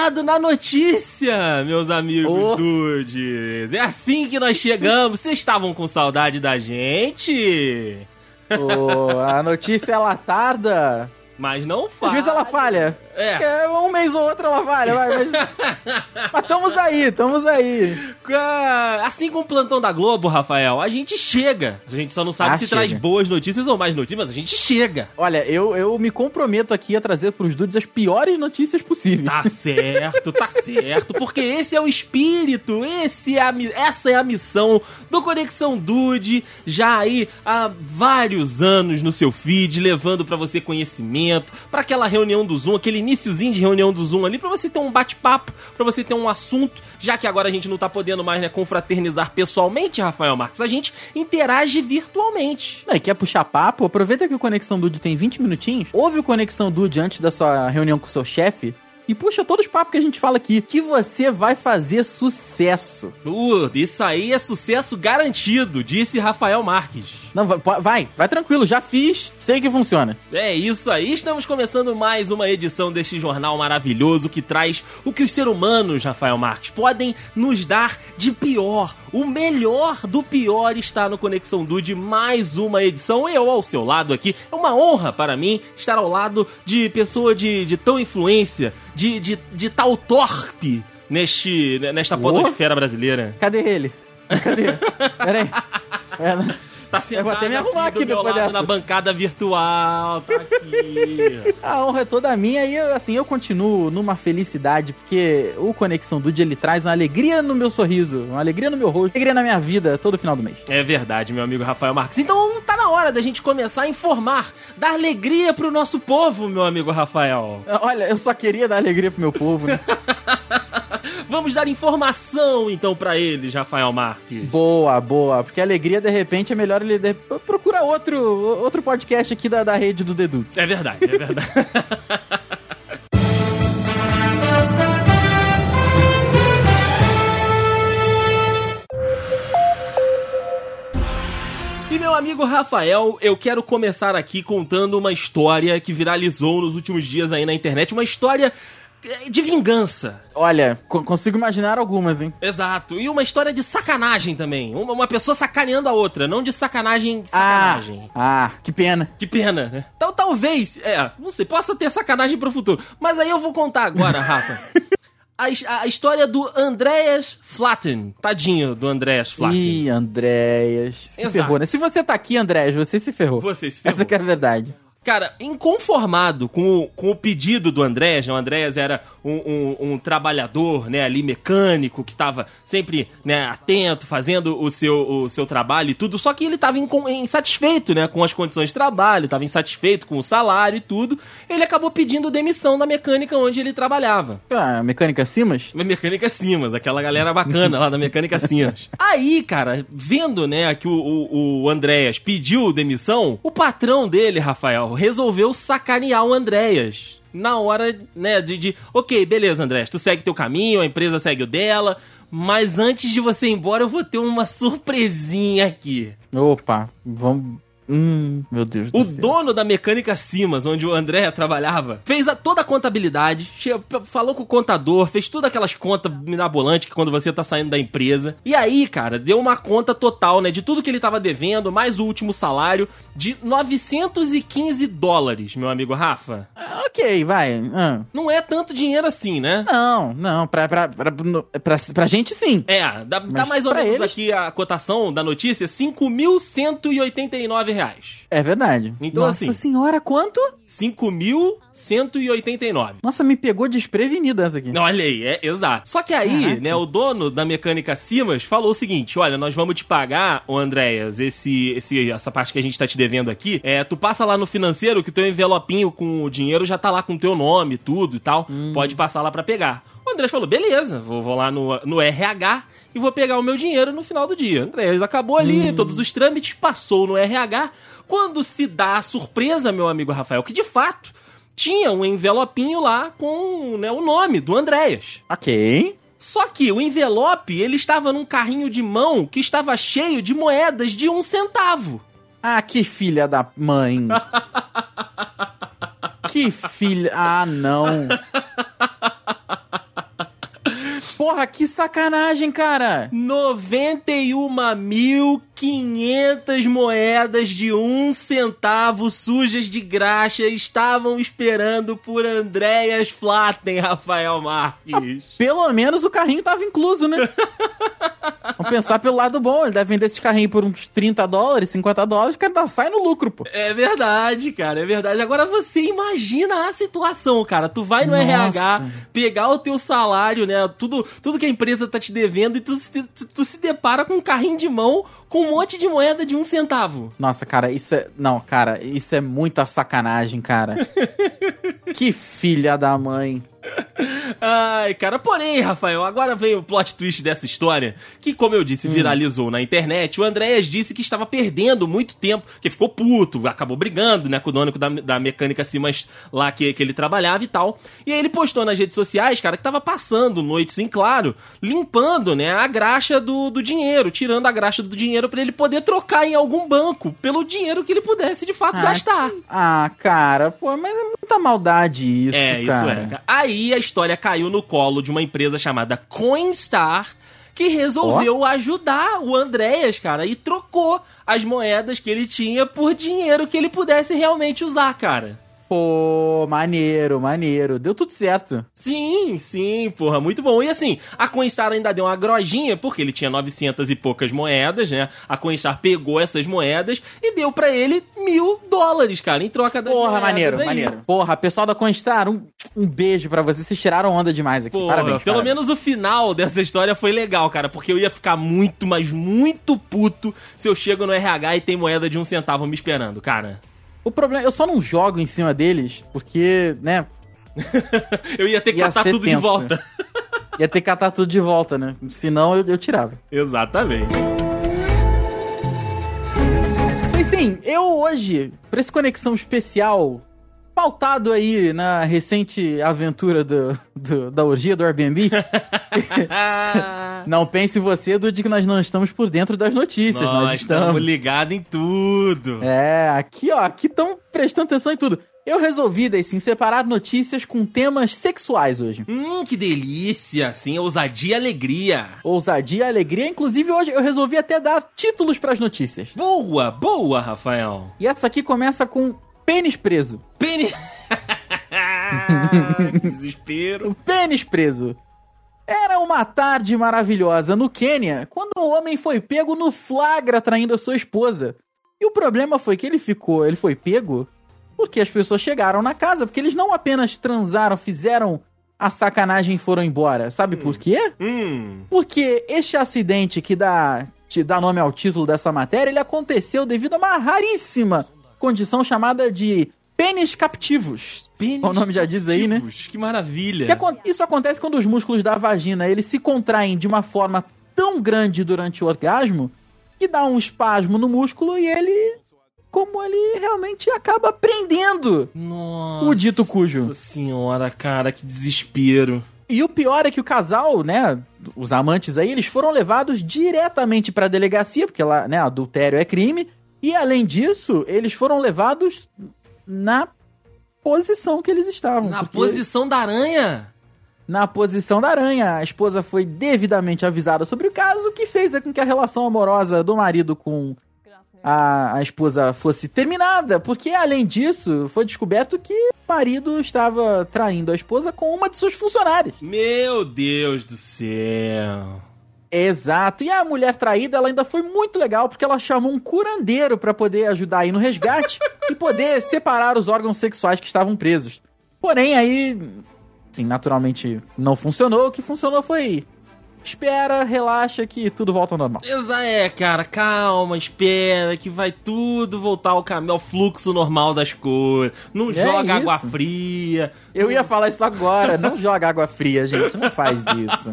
ligado na notícia, meus amigos oh. dudes. É assim que nós chegamos. Vocês estavam com saudade da gente? Oh, a notícia ela tarda. Mas não falha. Às vezes ela falha. É. é. Um mês ou outro ela falha, vai, mas. mas estamos aí, estamos aí. Assim como o plantão da Globo, Rafael, a gente chega. A gente só não sabe ah, se chega. traz boas notícias ou mais notícias, mas a gente chega. Olha, eu, eu me comprometo aqui a trazer pros dudes as piores notícias possíveis. Tá certo, tá certo. Porque esse é o espírito, esse é a, essa é a missão do Conexão Dude, já aí há vários anos no seu feed, levando para você conhecimento, para aquela reunião do Zoom, aquele iníciozinho de reunião do Zoom ali para você ter um bate-papo, para você ter um assunto, já que agora a gente não tá podendo mais, né, confraternizar pessoalmente, Rafael Marques, a gente interage virtualmente. E quer puxar papo? Aproveita que o Conexão Dude tem 20 minutinhos, ouve o Conexão Dude antes da sua reunião com o seu chefe, e puxa todos os papos que a gente fala aqui, que você vai fazer sucesso. Uh, isso aí é sucesso garantido, disse Rafael Marques. Não, vai, vai, vai tranquilo, já fiz, sei que funciona. É isso aí, estamos começando mais uma edição deste jornal maravilhoso que traz o que os seres humanos, Rafael Marques, podem nos dar de pior. O melhor do pior está no Conexão Dude, mais uma edição. Eu ao seu lado aqui. É uma honra para mim estar ao lado de pessoa de, de tão influência, de, de, de tal torpe neste, nesta podosfera brasileira. Cadê ele? Cadê? Peraí. É, Tá sentado eu vou até me arrumar aqui, aqui depois dessa. na bancada virtual, tá aqui. a honra é toda minha e assim, eu continuo numa felicidade, porque o Conexão Dude, ele traz uma alegria no meu sorriso, uma alegria no meu rosto, uma alegria na minha vida todo final do mês. É verdade, meu amigo Rafael Marques. Então tá na hora da gente começar a informar, dar alegria pro nosso povo, meu amigo Rafael. Olha, eu só queria dar alegria pro meu povo, né? Vamos dar informação então para eles, Rafael Marques. Boa, boa. Porque alegria, de repente, é melhor ele de... procurar outro, outro podcast aqui da, da rede do Dedutos. É verdade, é verdade. E meu amigo Rafael, eu quero começar aqui contando uma história que viralizou nos últimos dias aí na internet, uma história de vingança. Olha, consigo imaginar algumas, hein? Exato. E uma história de sacanagem também. Uma, uma pessoa sacaneando a outra, não de sacanagem, sacanagem. Ah, ah, que pena. Que pena, né? Então talvez, é, não sei, possa ter sacanagem pro futuro. Mas aí eu vou contar agora, Rafa. A, a, história do Andreas Flatten. Tadinho do Andreas Flatten. Ih, Andreas. Se Exato. ferrou, né? Se você tá aqui, Andreas, você se ferrou. Você se ferrou. Essa que é a verdade. Cara, inconformado com o, com o pedido do Andréas, né? o Andréas era um, um, um, trabalhador, né, ali mecânico, que estava sempre, né, atento, fazendo o seu, o seu trabalho e tudo, só que ele estava insatisfeito, né, com as condições de trabalho, estava insatisfeito com o salário e tudo, ele acabou pedindo demissão da mecânica onde ele trabalhava. Ah, Mecânica Simas? Mecânica Simas, aquela galera bacana lá da Mecânica Simas. Aí, cara, vendo, né, que o, o, o Andréas pediu demissão, o patrão dele, Rafael, resolveu sacanear o Andréas. Na hora, né, de, de. Ok, beleza, Andréas, tu segue teu caminho, a empresa segue o dela. Mas antes de você ir embora, eu vou ter uma surpresinha aqui. Opa, vamos Hum, meu Deus O dono da mecânica Simas, onde o André trabalhava, fez a, toda a contabilidade, falou com o contador, fez todas aquelas contas mirabolantes que quando você tá saindo da empresa. E aí, cara, deu uma conta total, né, de tudo que ele tava devendo, mais o último salário, de 915 dólares, meu amigo Rafa. Ah, ok, vai. Ah. Não é tanto dinheiro assim, né? Não, não, pra, pra, pra, pra, pra gente sim. É, dá, dá mais ou menos eles... aqui a cotação da notícia, 5.189 reais reais. É verdade. Então, Nossa assim. senhora, quanto? 5.189. Nossa, me pegou desprevenida essa aqui. Não, olha aí, é exato. Só que aí, Caraca. né, o dono da mecânica Simas falou o seguinte: olha, nós vamos te pagar, ô Andréas, esse, esse, essa parte que a gente tá te devendo aqui. É, tu passa lá no financeiro que teu envelopinho com o dinheiro já tá lá com teu nome, tudo e tal. Hum. Pode passar lá para pegar. O Andrés falou: beleza, vou, vou lá no, no RH e vou pegar o meu dinheiro no final do dia. Andrés acabou ali, hum. todos os trâmites, passou no RH. Quando se dá a surpresa, meu amigo Rafael, que de fato tinha um envelopinho lá com né, o nome do Andréas. Ok. Só que o envelope, ele estava num carrinho de mão que estava cheio de moedas de um centavo. Ah, que filha da mãe. que filha... Ah, não. Porra, que sacanagem, cara! 91.500 moedas de um centavo sujas de graxa estavam esperando por Andréas Flatten, Rafael Marques. Pelo menos o carrinho tava incluso, né? Vamos pensar pelo lado bom, ele deve vender esse carrinho por uns 30 dólares, 50 dólares, o cara ainda sai no lucro, pô. É verdade, cara, é verdade. Agora você imagina a situação, cara. Tu vai no Nossa. RH, pegar o teu salário, né? Tudo, tudo que a empresa tá te devendo e tu, tu se depara com um carrinho de mão com um monte de moeda de um centavo. Nossa, cara, isso é. Não, cara, isso é muita sacanagem, cara. que filha da mãe. Ai, cara, porém, Rafael, agora vem o plot twist dessa história, que, como eu disse, viralizou na internet. O Andréas disse que estava perdendo muito tempo, que ficou puto, acabou brigando, né, com o dono da, da mecânica Simas lá que, que ele trabalhava e tal. E aí ele postou nas redes sociais, cara, que tava passando noites em claro, limpando, né, a graxa do, do dinheiro, tirando a graxa do dinheiro pra ele poder trocar em algum banco pelo dinheiro que ele pudesse de fato Ah, gastar. Ah, cara, pô, mas é muita maldade isso, É, isso cara. é. cara. Aí a história caiu no colo de uma empresa chamada Coinstar, que resolveu ajudar o Andréas, cara, e trocou as moedas que ele tinha por dinheiro que ele pudesse realmente usar, cara. Pô, maneiro, maneiro. Deu tudo certo. Sim, sim, porra, muito bom. E assim, a Coinstar ainda deu uma grojinha, porque ele tinha 900 e poucas moedas, né? A Coinstar pegou essas moedas e deu pra ele mil dólares, cara, em troca das Porra, maneiro, aí. maneiro. Porra, pessoal da Constar, um, um beijo pra vocês. Vocês tiraram onda demais aqui. Porra, parabéns. pelo parabéns. menos o final dessa história foi legal, cara, porque eu ia ficar muito, mas muito puto se eu chego no RH e tem moeda de um centavo me esperando, cara. O problema, eu só não jogo em cima deles, porque, né, eu ia ter que Ia catar tudo de tenso. volta. ia ter que catar tudo de volta, né? Senão eu, eu tirava. Exatamente. Mas sim, eu hoje, pra esse conexão especial, pautado aí na recente aventura do, do- da orgia do Airbnb, não pense você, Dude, que nós não estamos por dentro das notícias. Nós, Nós estamos estamos. ligados em tudo. É, aqui, ó, aqui estão prestando atenção em tudo. Eu resolvi, daí sim, separar notícias com temas sexuais hoje. Hum, que delícia, sim, ousadia e alegria. Ousadia, alegria. Inclusive, hoje eu resolvi até dar títulos pras notícias. Boa, boa, Rafael. E essa aqui começa com pênis preso. Que desespero. O pênis preso. Era uma tarde maravilhosa no Quênia quando um homem foi pego no flagra traindo a sua esposa. E o problema foi que ele ficou, ele foi pego porque as pessoas chegaram na casa, porque eles não apenas transaram, fizeram a sacanagem e foram embora. Sabe por quê? Hum, Porque este acidente que dá, te dá nome ao título dessa matéria, ele aconteceu devido a uma raríssima condição chamada de pênis captivos. pênis O nome já diz aí, né? Que maravilha. Que Isso acontece quando os músculos da vagina eles se contraem de uma forma tão grande durante o orgasmo que dá um espasmo no músculo e ele, como ele realmente acaba prendendo. Nossa O dito cujo. senhora, cara, que desespero. E o pior é que o casal, né, os amantes aí, eles foram levados diretamente pra delegacia, porque lá, né, adultério é crime, e além disso, eles foram levados na posição que eles estavam. Na posição da aranha. na posição da aranha. A esposa foi devidamente avisada sobre o caso, o que fez com que a relação amorosa do marido com a, a esposa fosse terminada, porque além disso, foi descoberto que o marido estava traindo a esposa com uma de suas funcionárias. Meu Deus do céu. Exato. E a mulher traída, ela ainda foi muito legal, porque ela chamou um curandeiro pra poder ajudar aí no resgate e poder separar os órgãos sexuais que estavam presos. Porém, aí, sim, naturalmente não funcionou. O que funcionou foi espera, relaxa que tudo volta ao normal. Exa é, cara, calma, espera, que vai tudo voltar ao caminho, ao fluxo normal das coisas. Não É joga água isso. fria. Eu ia falar isso agora, não joga água fria, gente, não faz isso.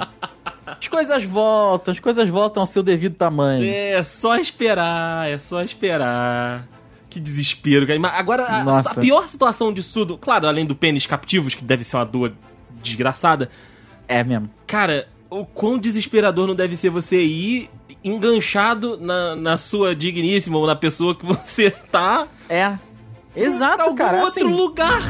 As coisas voltam, as coisas voltam ao seu devido tamanho. É só esperar, é só esperar. Que desespero, cara. Mas Agora, a, a pior situação disso tudo, claro, além do pênis captivos, que deve ser uma dor desgraçada, É mesmo. cara, o quão desesperador não deve ser você ir enganchado na, na sua digníssima ou na pessoa que você tá É. pra Exato, algum cara. outro assim, lugar.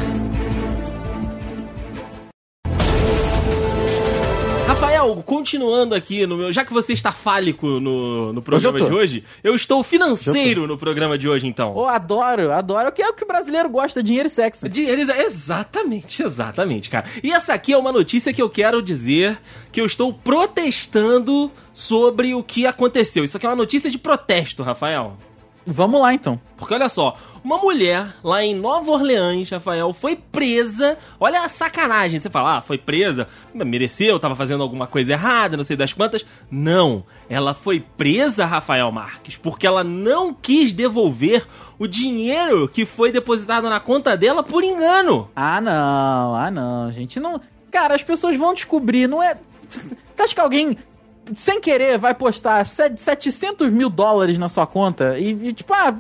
Continuando aqui no meu. Já que você está fálico no, no programa Hoje eu de hoje, eu estou financeiro no programa de hoje, então. Oh, adoro, adoro. O que é o que o brasileiro gosta, dinheiro e sexo. Dinheiro, exatamente, exatamente, cara. E essa aqui é uma notícia que eu quero dizer que eu estou protestando sobre o que aconteceu. Isso aqui é uma notícia de protesto, Rafael. Vamos lá, então. Porque olha só, uma mulher lá em Nova Orleans, Rafael, foi presa. Olha a sacanagem. Você fala, ah, foi presa, mereceu, tava fazendo alguma coisa errada, não sei das quantas. Não, ela foi presa, Rafael Marques, porque ela não quis devolver o dinheiro que foi depositado na conta dela por engano. Ah, não, ah, não. A gente não. Cara, as pessoas vão descobrir, não é. Você acha que alguém, sem querer, vai postar set- 700 mil dólares na sua conta e, e, tipo, ah.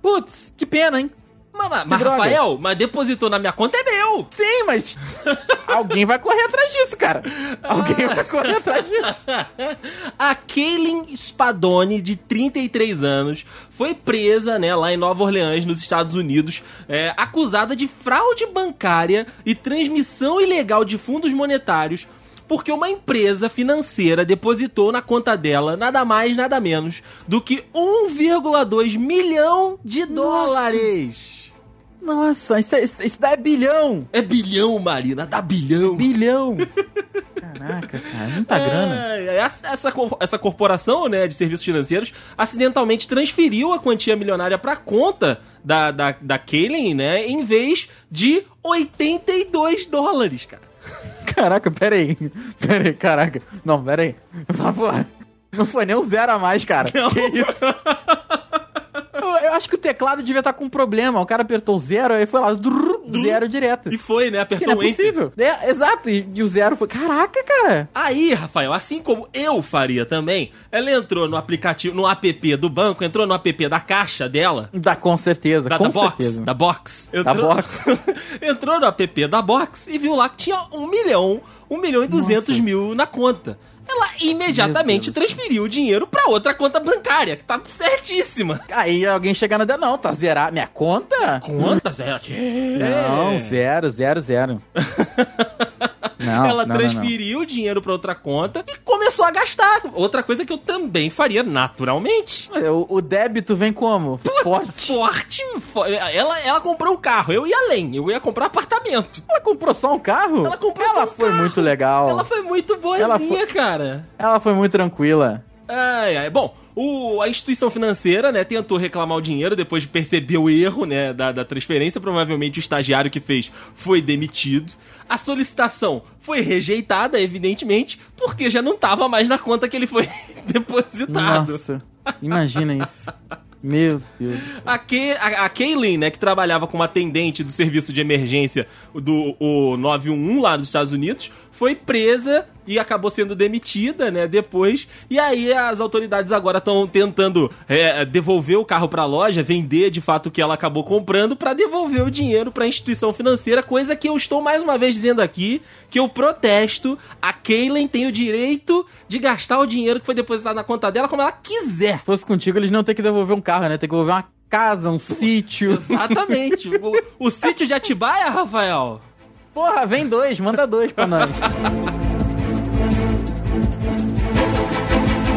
Putz, que pena, hein? Mas, mas. Rafael, mas depositou na minha conta é meu. Sim, mas. alguém vai correr atrás disso, cara. Alguém vai correr atrás disso. a Kaylin Spadoni, de 33 anos, foi presa né, lá em Nova Orleans, nos Estados Unidos, é, acusada de fraude bancária e transmissão ilegal de fundos monetários. Porque uma empresa financeira depositou na conta dela nada mais, nada menos do que 1,2 milhão de dólares. Nossa, isso, é, isso, isso dá é bilhão. É bilhão, Marina, dá bilhão. Bilhão. Caraca, cara, muita grana. É, essa, essa, cor- essa corporação né, de serviços financeiros acidentalmente transferiu a quantia milionária para conta da, da, da Kaylin, né, em vez de 82 dólares, cara. Caraca, peraí. Peraí, caraca. Não, peraí. Mas, porra, não foi nem um zero a mais, cara. Não. Que isso? Eu, eu acho que o teclado devia estar com um problema. O cara apertou zero, aí foi lá, drrr, zero direto. E foi, né? Apertou não o é possível. É, exato, e, e o zero foi. Caraca, cara. Aí, Rafael, assim como eu faria também, ela entrou no aplicativo, no app do banco, entrou no app da caixa dela, Dá com certeza, da, com da Box, certeza. da Box. Da Box. entrou no app da Box e viu lá que tinha um milhão, um milhão e duzentos mil na conta. Ela imediatamente transferiu o dinheiro pra outra conta bancária, que tá certíssima. Aí alguém chega na. Não, tá zerado. Minha conta? Conta zero. Não, zero, zero, zero. Não, Ela não, não, transferiu o dinheiro pra outra conta e começou a gastar. Outra coisa que eu também faria naturalmente. O, o débito vem como? Forte. Forte. fo- Ela, ela comprou um carro, eu ia além. Eu ia comprar apartamento. Ela comprou só um carro? Ela comprou Ela só um foi carro. muito legal. Ela foi muito boazinha, Ela foi- cara. Ela foi muito tranquila. Ai, ai. Bom, o- a instituição financeira, né, tentou reclamar o dinheiro depois de perceber o erro, né, da, da transferência. Provavelmente o estagiário que fez foi demitido. A solicitação foi rejeitada, evidentemente, porque já não tava mais na conta que ele foi depositado. Nossa, imagina isso. Meu Deus. A, Ke a, a Kaylin, né, que trabalhava como atendente do serviço de emergência do o 911 lá dos Estados Unidos, foi presa e acabou sendo demitida, né, depois. E aí as autoridades agora estão tentando é, devolver o carro pra loja, vender de fato o que ela acabou comprando pra devolver o dinheiro pra instituição financeira, coisa que eu estou mais uma vez dizendo aqui, que eu protesto. A Kaylin tem o direito de gastar o dinheiro que foi depositado na conta dela como ela quiser. Se fosse contigo, eles não ter que devolver um carro, né? Tem que devolver uma casa, um sítio. Exatamente. o, o sítio de Atibaia, Rafael? Porra, vem dois, manda dois pra nós.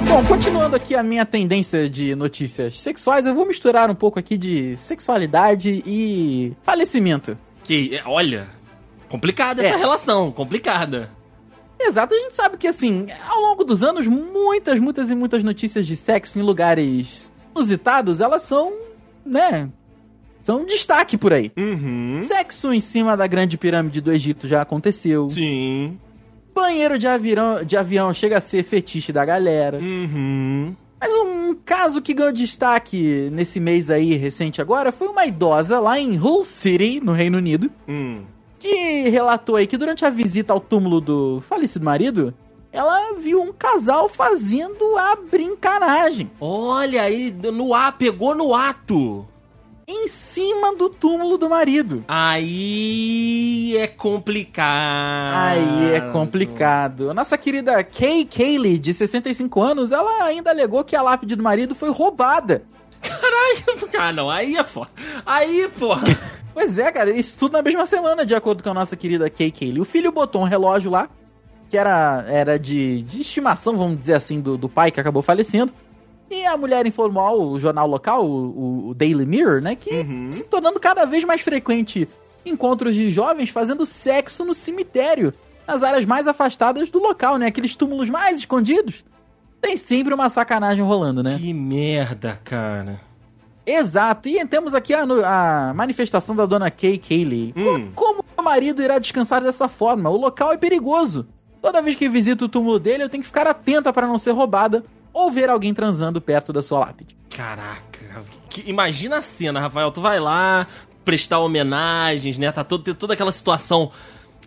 Bom, continuando aqui a minha tendência de notícias sexuais, eu vou misturar um pouco aqui de sexualidade e falecimento. Que, é, olha, complicada essa É. relação, complicada. Exato, a gente sabe que assim, ao longo dos anos, muitas, muitas e muitas notícias de sexo em lugares inusitados, elas são, né, são destaque por aí. Uhum. Sexo em cima da grande pirâmide do Egito já aconteceu. Sim. Banheiro de avião, de avião chega a ser fetiche da galera. Uhum. Mas um caso que ganhou destaque nesse mês aí recente agora foi uma idosa lá em Hull City, no Reino Unido, Hum. que relatou aí que durante a visita ao túmulo do falecido marido, ela viu um casal fazendo a brincaragem Olha aí, no ar, pegou no ato. Em cima do túmulo do marido. Aí é complicado. Aí é complicado. A nossa querida Kay Kaylee, de 65 anos, ela ainda alegou que a lápide do marido foi roubada. Ah, não, aí é foda. Aí, porra. Pois é, cara, isso tudo na mesma semana, de acordo com a nossa querida Kay Kaylee. O filho botou um relógio lá, que era, era de, de estimação, vamos dizer assim, do, do pai que acabou falecendo. E a mulher informou o jornal local, o, o Daily Mirror, né? Que Uhum. se tornando cada vez mais frequente encontros de jovens fazendo sexo no cemitério, nas áreas mais afastadas do local, né? Aqueles túmulos mais escondidos. Tem sempre uma sacanagem rolando, né? Que merda, cara. Exato. E temos aqui a, a manifestação da dona Kay Cayley. Co- Hum. Como meu marido irá descansar dessa forma? O local é perigoso. Toda vez que visito o túmulo dele, eu tenho que ficar atenta para não ser roubada ou ver alguém transando perto da sua lápide. Caraca. Que- imagina a cena, Rafael. Tu vai lá prestar homenagens, né? Tá todo, toda aquela situação.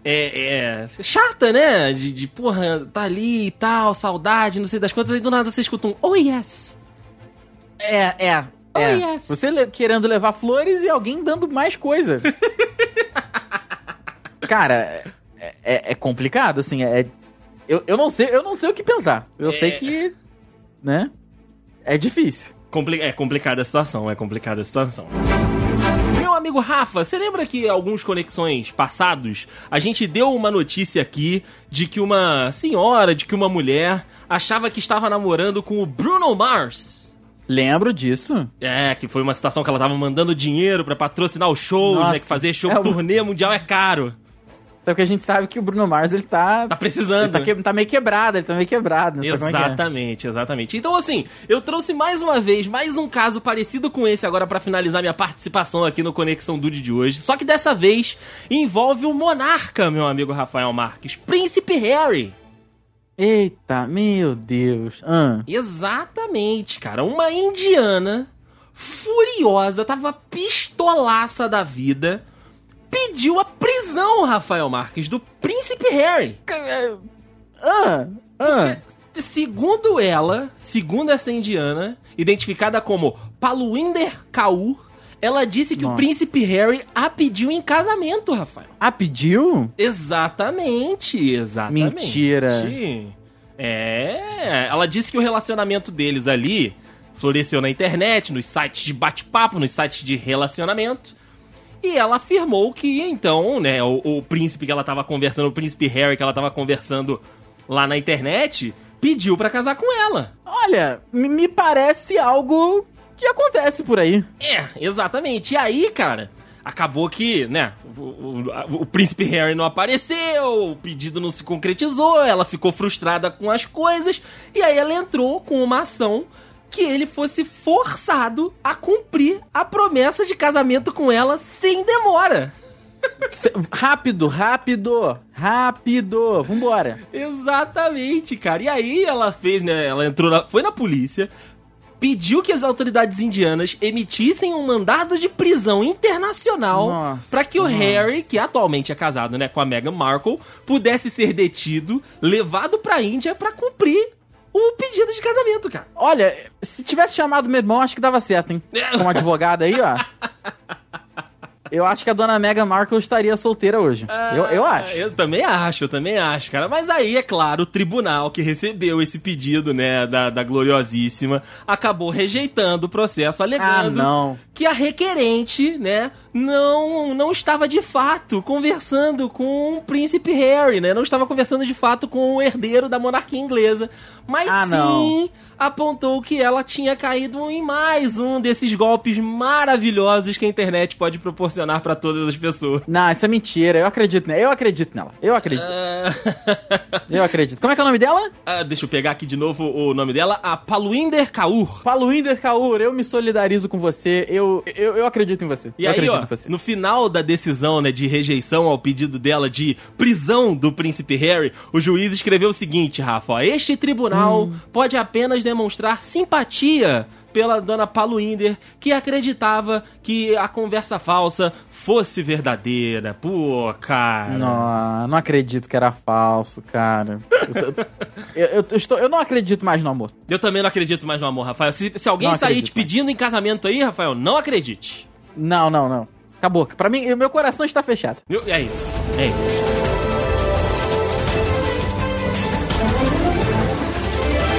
É, é, chata, né? De, de, porra, tá ali e tal, saudade, não sei das quantas, e do nada você escuta um Oh yes! É, é. Oh, é. yes. Você le- querendo levar flores e alguém dando mais coisa. Cara, é, é- é complicado, assim. É, eu, eu, não sei, eu não sei o que pensar. Eu É. sei que. Né? É difícil. Compli- é complicada a situação, é complicada a situação. Meu amigo Rafa, você lembra que alguns conexões passados a gente deu uma notícia aqui de que uma senhora, de que uma mulher achava que estava namorando com o Bruno Mars? Lembro disso. É, que foi uma situação que ela tava mandando dinheiro pra patrocinar o show, Nossa, né? Que fazer show é turnê mundial é caro. Até porque a gente sabe que o Bruno Mars, ele tá. Tá precisando. Tá, que- tá meio quebrado, ele tá meio quebrado, né? Como é que é? Exatamente, exatamente. Então, assim, eu trouxe mais uma vez, mais um caso parecido com esse agora pra finalizar minha participação aqui no Conexão Dude de hoje. Só que dessa vez envolve o monarca, meu amigo Rafael Marques, Príncipe Harry. Eita, meu Deus. Ah, Exatamente, cara. Uma indiana furiosa, tava pistolaça da vida, pediu a prisão, Rafael Marques, do Príncipe Harry. ah, ah. Segundo ela, segundo essa indiana, identificada como Paluinder Kaur, ela disse que o Nossa. príncipe Harry a pediu em casamento, Rafael. Ah, pediu? Exatamente, exatamente. Mentira. É, ela disse que o relacionamento deles ali floresceu na internet, nos sites de bate-papo, nos sites de relacionamento. E ela afirmou que, então, né, o, o príncipe que ela tava conversando, o príncipe Harry que ela tava conversando lá na internet, pediu pra casar com ela. Olha, me parece algo que acontece por aí. É, exatamente. E aí, cara, acabou que, né, o, o- o príncipe Harry não apareceu, o pedido não se concretizou, ela ficou frustrada com as coisas, e aí ela entrou com uma ação que ele fosse forçado a cumprir a promessa de casamento com ela sem demora. Rápido, rápido, rápido. Vambora. Exatamente, cara. E aí ela fez, né? Ela entrou na, foi na polícia, pediu que as autoridades indianas emitissem um mandado de prisão internacional para que o. Harry, que atualmente é casado, né, com a Meghan Markle, pudesse ser detido, levado pra Índia pra cumprir o pedido de casamento, cara. Olha, se tivesse chamado meu irmão, acho que dava certo, hein? Como advogado aí, ó. Eu acho que a dona Meghan Markle estaria solteira hoje. eu, eu Ah, acho. Eu também acho, eu também acho, cara. Mas aí, é claro, o tribunal que recebeu esse pedido, né, da, da Gloriosíssima, acabou rejeitando o processo, Ah, alegando não. que a requerente, né, não, não estava de fato conversando com o príncipe Harry, né? Não estava conversando de fato com o herdeiro da monarquia inglesa. Mas Ah, sim não. Apontou que ela tinha caído em mais um desses golpes maravilhosos que a internet pode proporcionar para todas as pessoas. Não, isso é mentira. Eu acredito nela. Eu acredito nela. Eu acredito. Ah, Eu acredito. Como é que é o nome dela? ah, deixa eu pegar aqui de novo o nome dela, a Paluinder Kaur. Paluinder Kaur, eu me solidarizo com você. Eu, eu, eu acredito em você. E eu aí, acredito ó, em você. no final da decisão, né, de rejeição ao pedido dela de prisão do príncipe Harry, o juiz escreveu o seguinte, Rafa, ó, este tribunal pode apenas demonstrar simpatia pela dona Paluinder, que acreditava que a conversa falsa fosse verdadeira. Pô, cara. Não, não acredito que era falso, cara. Eu, eu, eu- estou, eu não acredito mais no amor. Eu também não acredito mais no amor, Rafael. Se, se alguém Não sair acredito te pedindo em casamento aí, Rafael, não acredite. Não, não, não. Acabou. Pra mim, meu coração está fechado. É isso. É isso.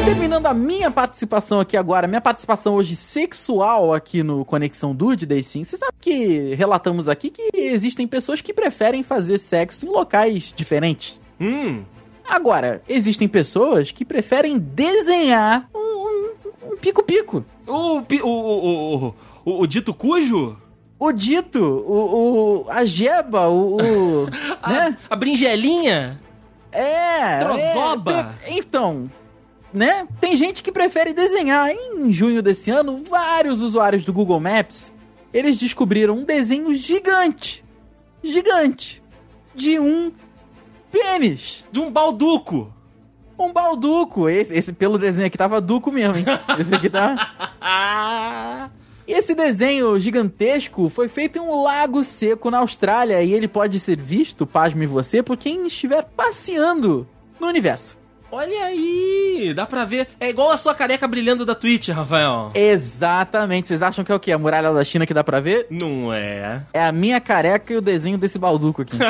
Terminando a minha participação aqui agora, minha participação hoje sexual aqui no Conexão Dude, Day sim. Você sabe que relatamos aqui que existem pessoas que preferem fazer sexo em locais diferentes. Hum, Agora, existem pessoas que preferem desenhar um pico-pico. Um o, o, o, o, o dito cujo? O dito, o, o a jeba, o, o a, né? A brinjelinha? É. Trozoba. É, então, né? Tem gente que prefere desenhar. Em junho desse ano, vários usuários do Google Maps, eles descobriram um desenho gigante. Gigante. De um pênis. De um balduco. Um balduco. Esse, esse pelo desenho aqui tava duco mesmo, hein? Esse aqui tá... Esse desenho gigantesco foi feito em um lago seco na Austrália e ele pode ser visto, pasme você, por quem estiver passeando no universo. Olha aí, dá pra ver. É igual a sua careca brilhando da Twitch, Rafael. Exatamente. Vocês acham que é o quê? A muralha da China que dá pra ver? Não é. É a minha careca e o desenho desse balduco aqui.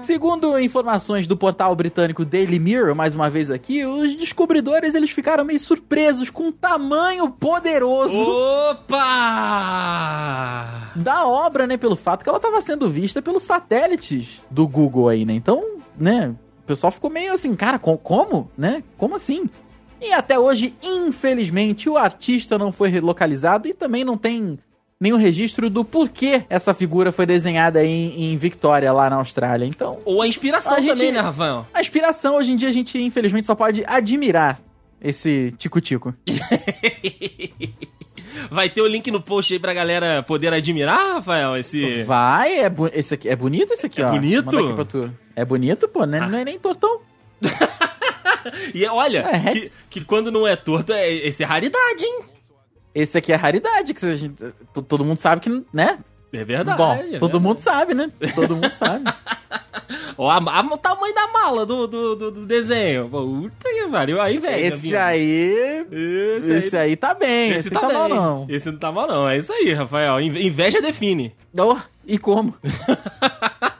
Segundo informações do portal britânico Daily Mirror, mais uma vez aqui, os descobridores eles ficaram meio surpresos com o tamanho poderoso. Opa! Da obra, né, pelo fato que ela estava sendo vista pelos satélites do Google aí, né? Então, né, o pessoal ficou meio assim, cara, como, né? Como assim? E até hoje, infelizmente, o artista não foi localizado e também não tem nenhum registro do porquê essa figura foi desenhada em, em Victoria, lá na Austrália. Então. Ou a inspiração a também, gente, né, Rafael? A inspiração, hoje em dia, a gente, infelizmente, só pode admirar esse tico-tico. Vai ter o link no post aí pra galera poder admirar, Rafael? Esse. Vai, é, bu esse aqui, é bonito esse aqui, é ó. Bonito? É bonito, pô, não é, ah. não é nem tortão. e olha, é. Que, que, quando não é torto, é, esse é raridade, hein? Esse aqui é raridade, que gente, todo mundo sabe que, né? É verdade. Bom, é todo verdade. mundo sabe, né? Todo mundo sabe. Ó, a, a, o tamanho da mala do, do, do, do desenho. Puta que pariu. Aí, velho. Esse aí. Esse, esse aí, aí, tá bem. Esse, esse tá, tá bem. mal, não. Esse não tá mal, não. É isso aí, Rafael. Inveja define. Oh, e como?